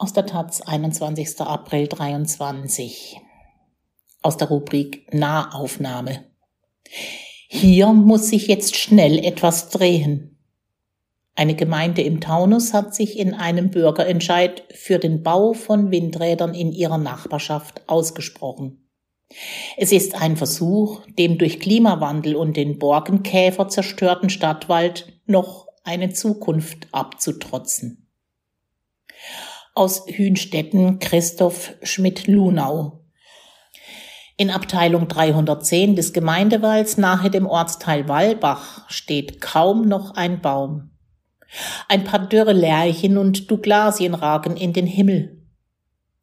Aus der Taz, 21. April 23. Aus der Rubrik Nahaufnahme. Hier muss sich jetzt schnell etwas drehen. Eine Gemeinde im Taunus hat sich in einem Bürgerentscheid für den Bau von Windrädern in ihrer Nachbarschaft ausgesprochen. Es ist ein Versuch, dem durch Klimawandel und den Borkenkäfer zerstörten Stadtwald noch eine Zukunft abzutrotzen aus Hünstetten Christoph Schmidt-Lunau. In Abteilung 310 des Gemeindewalds nahe dem Ortsteil Wallbach steht kaum noch ein Baum. Ein paar dürre Lärchen und Douglasien ragen in den Himmel.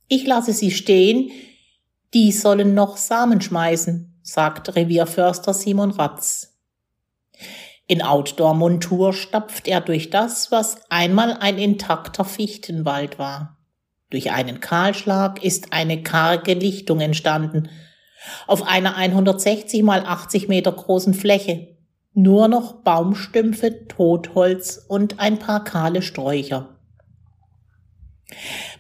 Ich lasse sie stehen, die sollen noch Samen schmeißen, sagt Revierförster Simon Ratz. In Outdoor-Montur stapft er durch das, was einmal ein intakter Fichtenwald war. Durch einen Kahlschlag ist eine karge Lichtung entstanden. Auf einer 160 mal 80 Meter großen Fläche. Nur noch Baumstümpfe, Totholz und ein paar kahle Sträucher.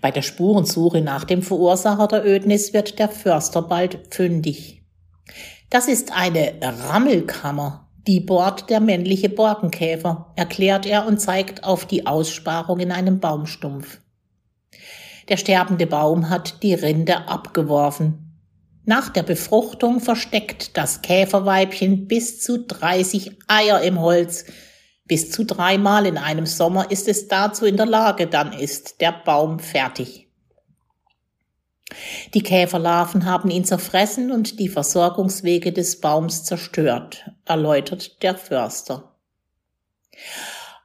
Bei der Spurensuche nach dem Verursacher der Ödnis wird der Förster bald fündig. Das ist eine Rammelkammer, die bohrt der männliche Borkenkäfer, erklärt er und zeigt auf die Aussparung in einem Baumstumpf. Der sterbende Baum hat die Rinde abgeworfen. Nach der Befruchtung versteckt das Käferweibchen bis zu 30 Eier im Holz. Bis zu dreimal in einem Sommer ist es dazu in der Lage, dann ist der Baum fertig. Die Käferlarven haben ihn zerfressen und die Versorgungswege des Baums zerstört, erläutert der Förster.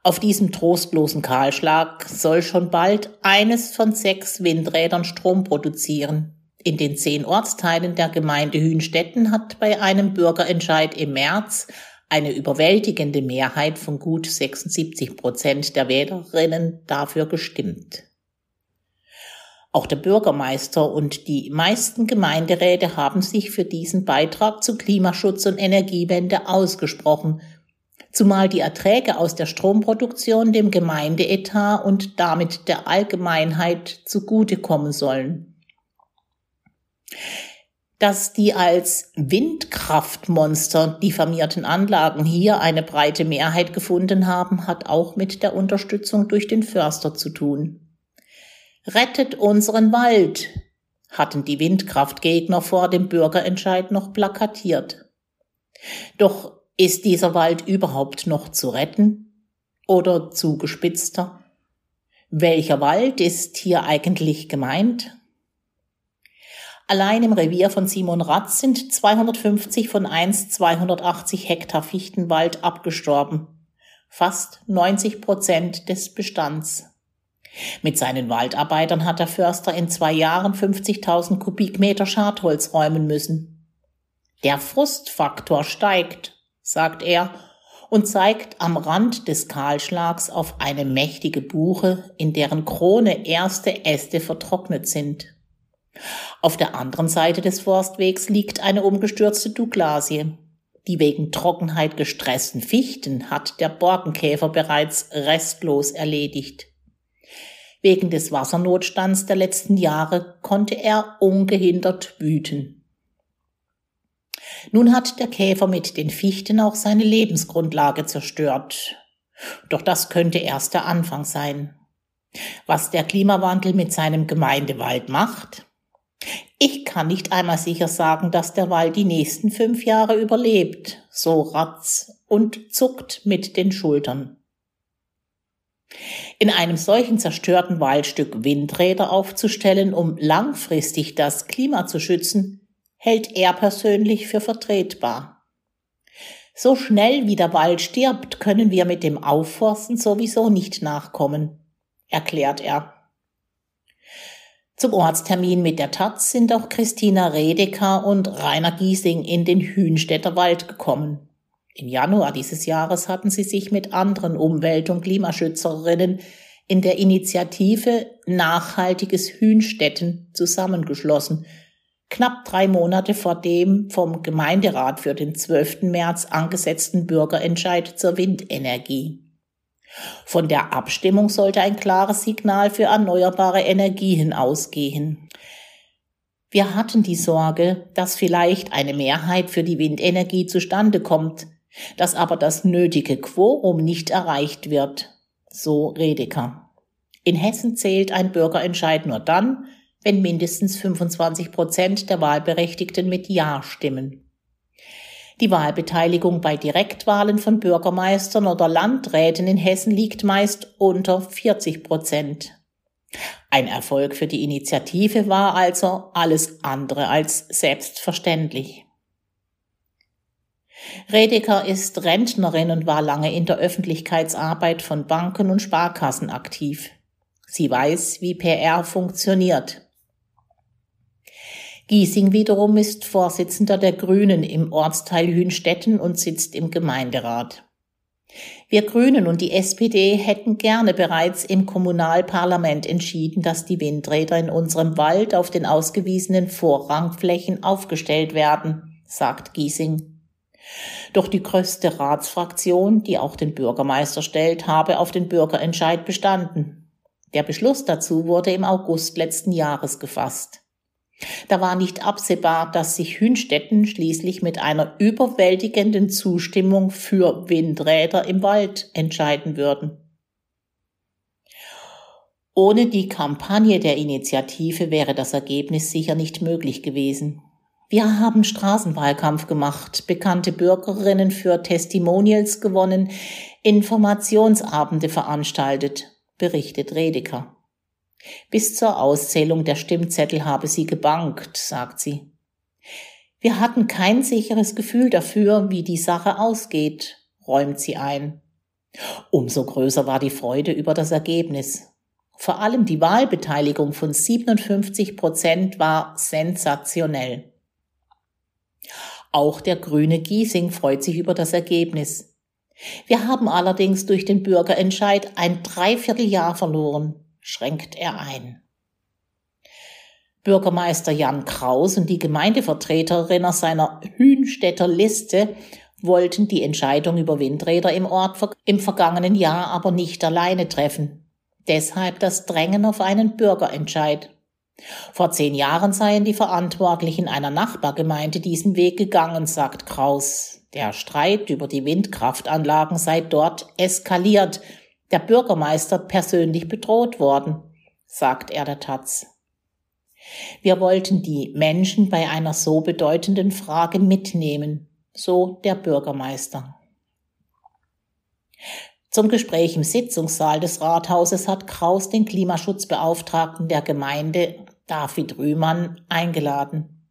Auf diesem trostlosen Kahlschlag soll schon bald eines von sechs Windrädern Strom produzieren. In den zehn Ortsteilen der Gemeinde Hünstetten hat bei einem Bürgerentscheid im März eine überwältigende Mehrheit von gut 76 Prozent der Wählerinnen dafür gestimmt. Auch der Bürgermeister und die meisten Gemeinderäte haben sich für diesen Beitrag zu Klimaschutz und Energiewende ausgesprochen, zumal die Erträge aus der Stromproduktion dem Gemeindeetat und damit der Allgemeinheit zugutekommen sollen. Dass die als Windkraftmonster diffamierten Anlagen hier eine breite Mehrheit gefunden haben, hat auch mit der Unterstützung durch den Förster zu tun. Rettet unseren Wald, hatten die Windkraftgegner vor dem Bürgerentscheid noch plakatiert. Doch ist dieser Wald überhaupt noch zu retten oder zugespitzter? Welcher Wald ist hier eigentlich gemeint? Allein im Revier von Simon Ratz sind 250 von 1 280 Hektar Fichtenwald abgestorben. Fast 90 Prozent des Bestands. Mit seinen Waldarbeitern hat der Förster in zwei Jahren 50.000 Kubikmeter Schadholz räumen müssen. Der Frustfaktor steigt, sagt er und zeigt am Rand des Kahlschlags auf eine mächtige Buche, in deren Krone erste Äste vertrocknet sind. Auf der anderen Seite des Forstwegs liegt eine umgestürzte Douglasie. Die wegen Trockenheit gestressten Fichten hat der Borkenkäfer bereits restlos erledigt. Wegen des Wassernotstands der letzten Jahre konnte er ungehindert wüten. Nun hat der Käfer mit den Fichten auch seine Lebensgrundlage zerstört. Doch das könnte erst der Anfang sein. Was der Klimawandel mit seinem Gemeindewald macht? Ich kann nicht einmal sicher sagen, dass der Wald die nächsten fünf Jahre überlebt, so Ratz und zuckt mit den Schultern. In einem solchen zerstörten Waldstück Windräder aufzustellen, um langfristig das Klima zu schützen, hält er persönlich für vertretbar. So schnell wie der Wald stirbt, können wir mit dem Aufforsten sowieso nicht nachkommen, erklärt er. Zum Ortstermin mit der Taz sind auch Christina Redeker und Rainer Giesing in den Hünstädter Wald gekommen. Im Januar dieses Jahres hatten sie sich mit anderen Umwelt- und Klimaschützerinnen in der Initiative Nachhaltiges Hünstetten zusammengeschlossen, knapp drei Monate vor dem vom Gemeinderat für den 12. März angesetzten Bürgerentscheid zur Windenergie. Von der Abstimmung sollte ein klares Signal für erneuerbare Energien ausgehen. Wir hatten die Sorge, dass vielleicht eine Mehrheit für die Windenergie zustande kommt, dass aber das nötige Quorum nicht erreicht wird, so Redeker. In Hessen zählt ein Bürgerentscheid nur dann, wenn mindestens 25 Prozent der Wahlberechtigten mit Ja stimmen. Die Wahlbeteiligung bei Direktwahlen von Bürgermeistern oder Landräten in Hessen liegt meist unter 40 Prozent. Ein Erfolg für die Initiative war also alles andere als selbstverständlich. Redeker ist Rentnerin und war lange in der Öffentlichkeitsarbeit von Banken und Sparkassen aktiv. Sie weiß, wie PR funktioniert. Giesing wiederum ist Vorsitzender der Grünen im Ortsteil Hünstetten und sitzt im Gemeinderat. Wir Grünen und die SPD hätten gerne bereits im Kommunalparlament entschieden, dass die Windräder in unserem Wald auf den ausgewiesenen Vorrangflächen aufgestellt werden, sagt Giesing. Doch die größte Ratsfraktion, die auch den Bürgermeister stellt, habe auf den Bürgerentscheid bestanden. Der Beschluss dazu wurde im August letzten Jahres gefasst. Da war nicht absehbar, dass sich Hünstetten schließlich mit einer überwältigenden Zustimmung für Windräder im Wald entscheiden würden. Ohne die Kampagne der Initiative wäre das Ergebnis sicher nicht möglich gewesen. Wir haben Straßenwahlkampf gemacht, bekannte Bürgerinnen für Testimonials gewonnen, Informationsabende veranstaltet, berichtet Redeker. Bis zur Auszählung der Stimmzettel habe sie gebankt, sagt sie. Wir hatten kein sicheres Gefühl dafür, wie die Sache ausgeht, räumt sie ein. Umso größer war die Freude über das Ergebnis. Vor allem die Wahlbeteiligung von 57 Prozent war sensationell. Auch der grüne Giesing freut sich über das Ergebnis. Wir haben allerdings durch den Bürgerentscheid ein Dreivierteljahr verloren schränkt er ein. Bürgermeister Jan Kraus und die Gemeindevertreterin aus seiner Hünstädter Liste wollten die Entscheidung über Windräder im Ort im vergangenen Jahr aber nicht alleine treffen. Deshalb das Drängen auf einen Bürgerentscheid. Vor zehn Jahren seien die Verantwortlichen einer Nachbargemeinde diesen Weg gegangen, sagt Kraus. Der Streit über die Windkraftanlagen sei dort eskaliert, der Bürgermeister persönlich bedroht worden, sagt er der Taz. Wir wollten die Menschen bei einer so bedeutenden Frage mitnehmen, so der Bürgermeister. Zum Gespräch im Sitzungssaal des Rathauses hat Kraus den Klimaschutzbeauftragten der Gemeinde David Rühmann eingeladen.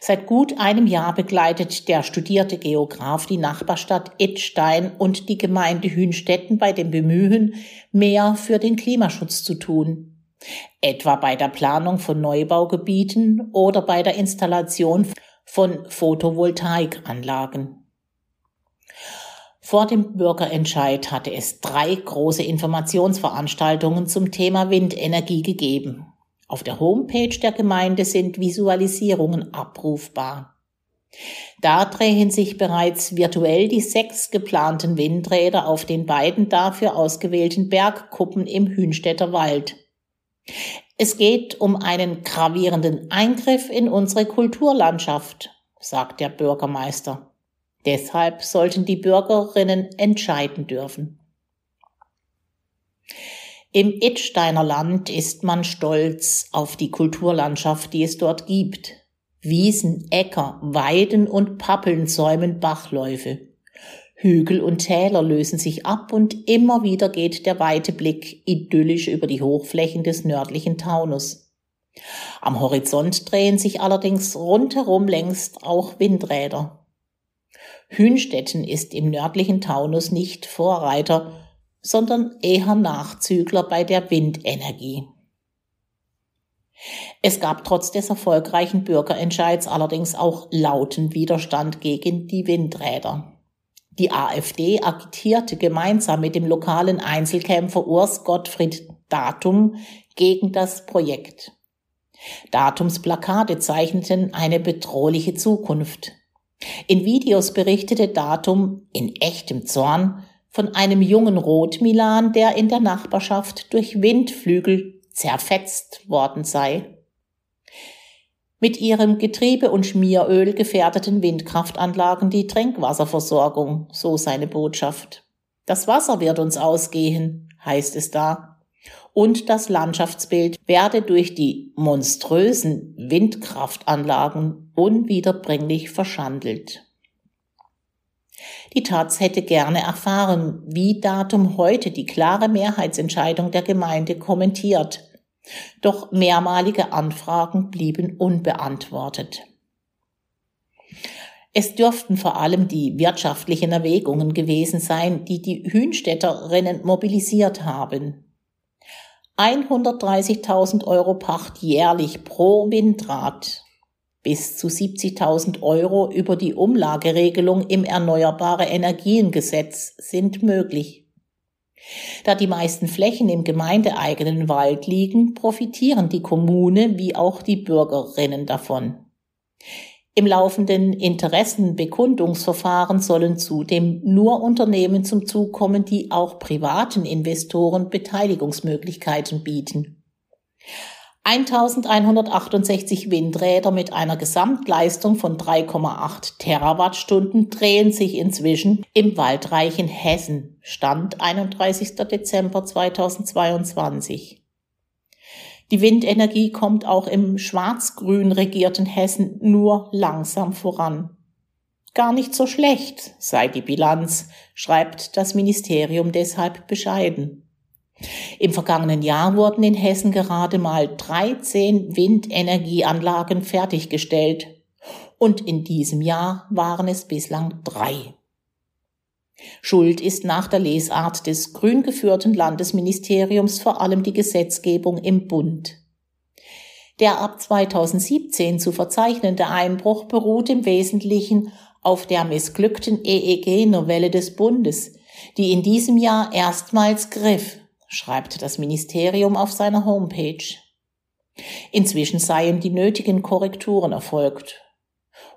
Seit gut einem Jahr begleitet der studierte Geograf die Nachbarstadt Idstein und die Gemeinde Hünstetten bei dem Bemühen, mehr für den Klimaschutz zu tun. Etwa bei der Planung von Neubaugebieten oder bei der Installation von Photovoltaikanlagen. Vor dem Bürgerentscheid hatte es drei große Informationsveranstaltungen zum Thema Windenergie gegeben. Auf der Homepage der Gemeinde sind Visualisierungen abrufbar. Da drehen sich bereits virtuell die sechs geplanten Windräder auf den beiden dafür ausgewählten Bergkuppen im Hünstädter Wald. Es geht um einen gravierenden Eingriff in unsere Kulturlandschaft, sagt der Bürgermeister. Deshalb sollten die Bürgerinnen entscheiden dürfen. Im Idsteiner Land ist man stolz auf die Kulturlandschaft, die es dort gibt. Wiesen, Äcker, Weiden und Pappeln säumen Bachläufe. Hügel und Täler lösen sich ab und immer wieder geht der weite Blick idyllisch über die Hochflächen des nördlichen Taunus. Am Horizont drehen sich allerdings rundherum längst auch Windräder. Hünstetten ist im nördlichen Taunus nicht Vorreiter, sondern eher Nachzügler bei der Windenergie. Es gab trotz des erfolgreichen Bürgerentscheids allerdings auch lauten Widerstand gegen die Windräder. Die AfD agitierte gemeinsam mit dem lokalen Einzelkämpfer Urs Gottfried Datum gegen das Projekt. Datums Plakate zeichneten eine bedrohliche Zukunft. In Videos berichtete Datum in echtem Zorn, von einem jungen Rotmilan, der in der Nachbarschaft durch Windflügel zerfetzt worden sei. Mit ihrem Getriebe- und Schmieröl gefährdeten Windkraftanlagen die Trinkwasserversorgung, so seine Botschaft. Das Wasser wird uns ausgehen, heißt es da. Und das Landschaftsbild werde durch die monströsen Windkraftanlagen unwiederbringlich verschandelt. Die Taz hätte gerne erfahren, wie Datum heute die klare Mehrheitsentscheidung der Gemeinde kommentiert doch mehrmalige Anfragen blieben unbeantwortet. Es dürften vor allem die wirtschaftlichen Erwägungen gewesen sein, die die Hünstädterinnen mobilisiert haben. 130.000 Euro Pacht jährlich pro Windrad, bis zu 70.000 Euro über die Umlageregelung im Erneuerbare Energiengesetz sind möglich. Da die meisten Flächen im gemeindeeigenen Wald liegen, profitieren die Kommune wie auch die Bürgerinnen davon. Im laufenden Interessenbekundungsverfahren sollen zudem nur Unternehmen zum Zug kommen, die auch privaten Investoren Beteiligungsmöglichkeiten bieten. 1168 Windräder mit einer Gesamtleistung von 3,8 Terawattstunden drehen sich inzwischen im waldreichen Hessen, Stand 31. Dezember 2022. Die Windenergie kommt auch im schwarz-grün regierten Hessen nur langsam voran. Gar nicht so schlecht sei die Bilanz, schreibt das Ministerium deshalb bescheiden. Im vergangenen Jahr wurden in Hessen gerade mal 13 Windenergieanlagen fertiggestellt und in diesem Jahr waren es bislang drei. Schuld ist nach der Lesart des grün geführten Landesministeriums vor allem die Gesetzgebung im Bund. Der ab 2017 zu verzeichnende Einbruch beruht im Wesentlichen auf der missglückten EEG-Novelle des Bundes, die in diesem Jahr erstmals griff schreibt das Ministerium auf seiner Homepage. Inzwischen seien die nötigen Korrekturen erfolgt.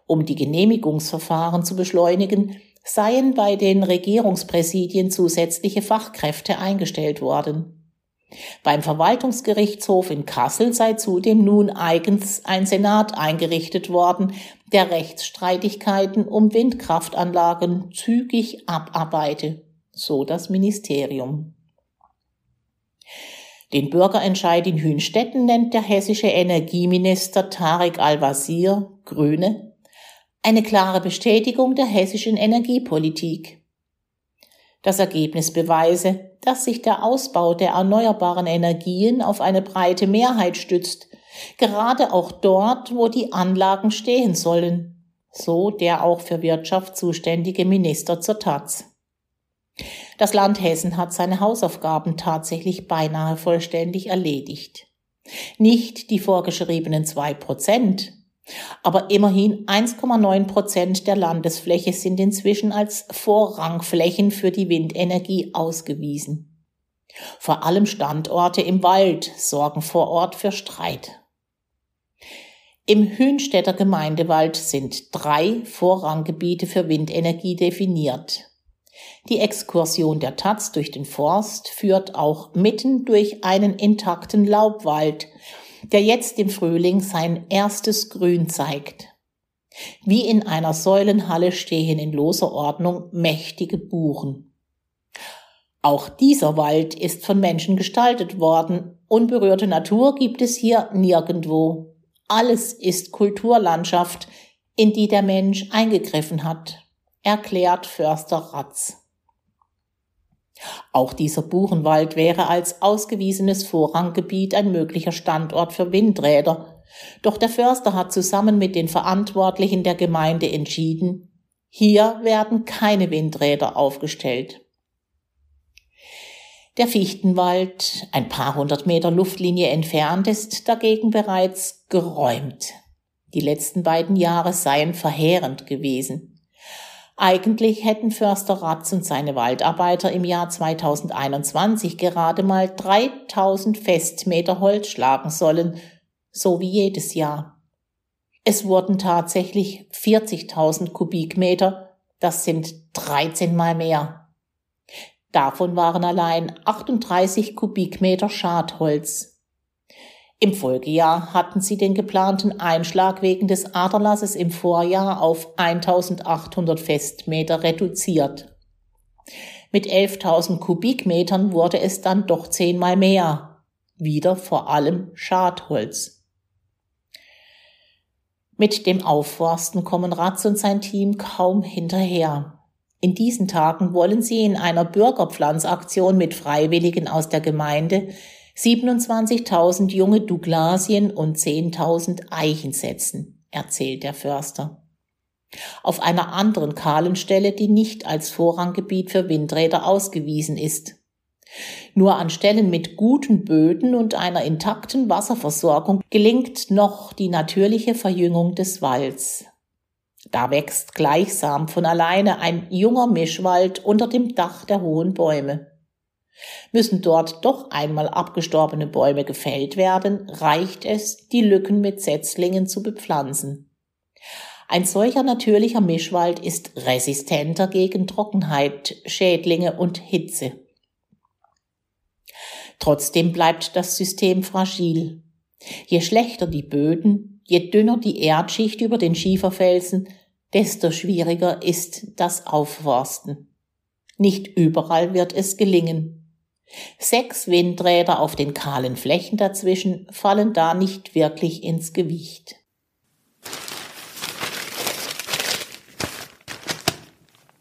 Um die Genehmigungsverfahren zu beschleunigen, seien bei den Regierungspräsidien zusätzliche Fachkräfte eingestellt worden. Beim Verwaltungsgerichtshof in Kassel sei zudem nun eigens ein Senat eingerichtet worden, der Rechtsstreitigkeiten um Windkraftanlagen zügig abarbeite, so das Ministerium. Den Bürgerentscheid in Hünstetten nennt der hessische Energieminister Tarek Al-Wazir, Grüne, eine klare Bestätigung der hessischen Energiepolitik. Das Ergebnis beweise, dass sich der Ausbau der erneuerbaren Energien auf eine breite Mehrheit stützt, gerade auch dort, wo die Anlagen stehen sollen, so der auch für Wirtschaft zuständige Minister zur Taz. Das Land Hessen hat seine Hausaufgaben tatsächlich beinahe vollständig erledigt. Nicht die vorgeschriebenen zwei Prozent, aber immerhin 1,9 Prozent der Landesfläche sind inzwischen als Vorrangflächen für die Windenergie ausgewiesen. Vor allem Standorte im Wald sorgen vor Ort für Streit. Im Hünstädter Gemeindewald sind drei Vorranggebiete für Windenergie definiert. Die Exkursion der Taz durch den Forst führt auch mitten durch einen intakten Laubwald, der jetzt im Frühling sein erstes Grün zeigt. Wie in einer Säulenhalle stehen in loser Ordnung mächtige Buchen. Auch dieser Wald ist von Menschen gestaltet worden. Unberührte Natur gibt es hier nirgendwo. Alles ist Kulturlandschaft, in die der Mensch eingegriffen hat erklärt Förster Ratz. Auch dieser Buchenwald wäre als ausgewiesenes Vorranggebiet ein möglicher Standort für Windräder. Doch der Förster hat zusammen mit den Verantwortlichen der Gemeinde entschieden, hier werden keine Windräder aufgestellt. Der Fichtenwald, ein paar hundert Meter Luftlinie entfernt, ist dagegen bereits geräumt. Die letzten beiden Jahre seien verheerend gewesen. Eigentlich hätten Förster Ratz und seine Waldarbeiter im Jahr 2021 gerade mal 3000 Festmeter Holz schlagen sollen, so wie jedes Jahr. Es wurden tatsächlich 40.000 Kubikmeter, das sind 13 mal mehr. Davon waren allein 38 Kubikmeter Schadholz. Im Folgejahr hatten sie den geplanten Einschlag wegen des Aderlasses im Vorjahr auf 1800 Festmeter reduziert. Mit 11.000 Kubikmetern wurde es dann doch zehnmal mehr. Wieder vor allem Schadholz. Mit dem Aufforsten kommen Ratz und sein Team kaum hinterher. In diesen Tagen wollen sie in einer Bürgerpflanzaktion mit Freiwilligen aus der Gemeinde 27.000 junge Douglasien und 10.000 Eichen setzen, erzählt der Förster. Auf einer anderen kahlen Stelle, die nicht als Vorranggebiet für Windräder ausgewiesen ist. Nur an Stellen mit guten Böden und einer intakten Wasserversorgung gelingt noch die natürliche Verjüngung des Walds. Da wächst gleichsam von alleine ein junger Mischwald unter dem Dach der hohen Bäume. Müssen dort doch einmal abgestorbene Bäume gefällt werden, reicht es, die Lücken mit Setzlingen zu bepflanzen. Ein solcher natürlicher Mischwald ist resistenter gegen Trockenheit, Schädlinge und Hitze. Trotzdem bleibt das System fragil. Je schlechter die Böden, Je dünner die Erdschicht über den Schieferfelsen, desto schwieriger ist das Aufforsten. Nicht überall wird es gelingen. Sechs Windräder auf den kahlen Flächen dazwischen fallen da nicht wirklich ins Gewicht.